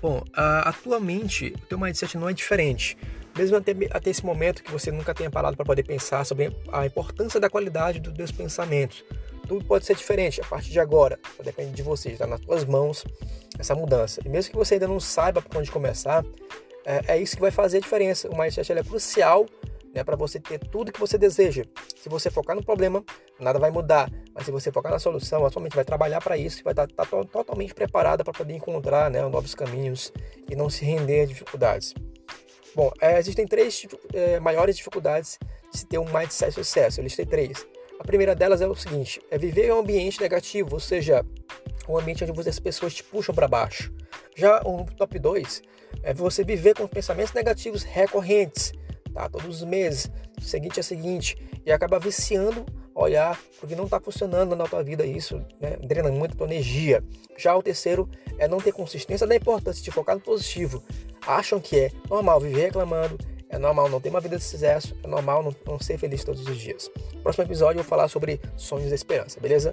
Bom, atualmente o teu mindset não é diferente. Mesmo até, até esse momento que você nunca tenha parado para poder pensar sobre a importância da qualidade dos teus pensamentos. Tudo pode ser diferente a partir de agora. Depende de você, está nas tuas mãos essa mudança. E mesmo que você ainda não saiba por onde começar, é, é isso que vai fazer a diferença. O mindset é crucial né, para você ter tudo que você deseja. Se você focar no problema, nada vai mudar. Mas se você focar na solução, a sua mente vai trabalhar para isso e vai estar tá, tá totalmente preparada para poder encontrar né, novos caminhos e não se render a dificuldades. Bom, é, existem três é, maiores dificuldades de se ter um mindset de sucesso. Eu listei três. A primeira delas é o seguinte: é viver em um ambiente negativo, ou seja, um ambiente onde as pessoas te puxam para baixo. Já o top 2 é você viver com pensamentos negativos recorrentes, tá? Todos os meses, seguinte a seguinte, e acaba viciando olhar porque não está funcionando na tua vida isso, né? drena muito a tua energia. Já o terceiro é não ter consistência da importância de focar no positivo. Acham que é normal viver reclamando, é normal não ter uma vida de sucesso, é normal não, não ser feliz todos os dias. No próximo episódio eu vou falar sobre sonhos da esperança, beleza?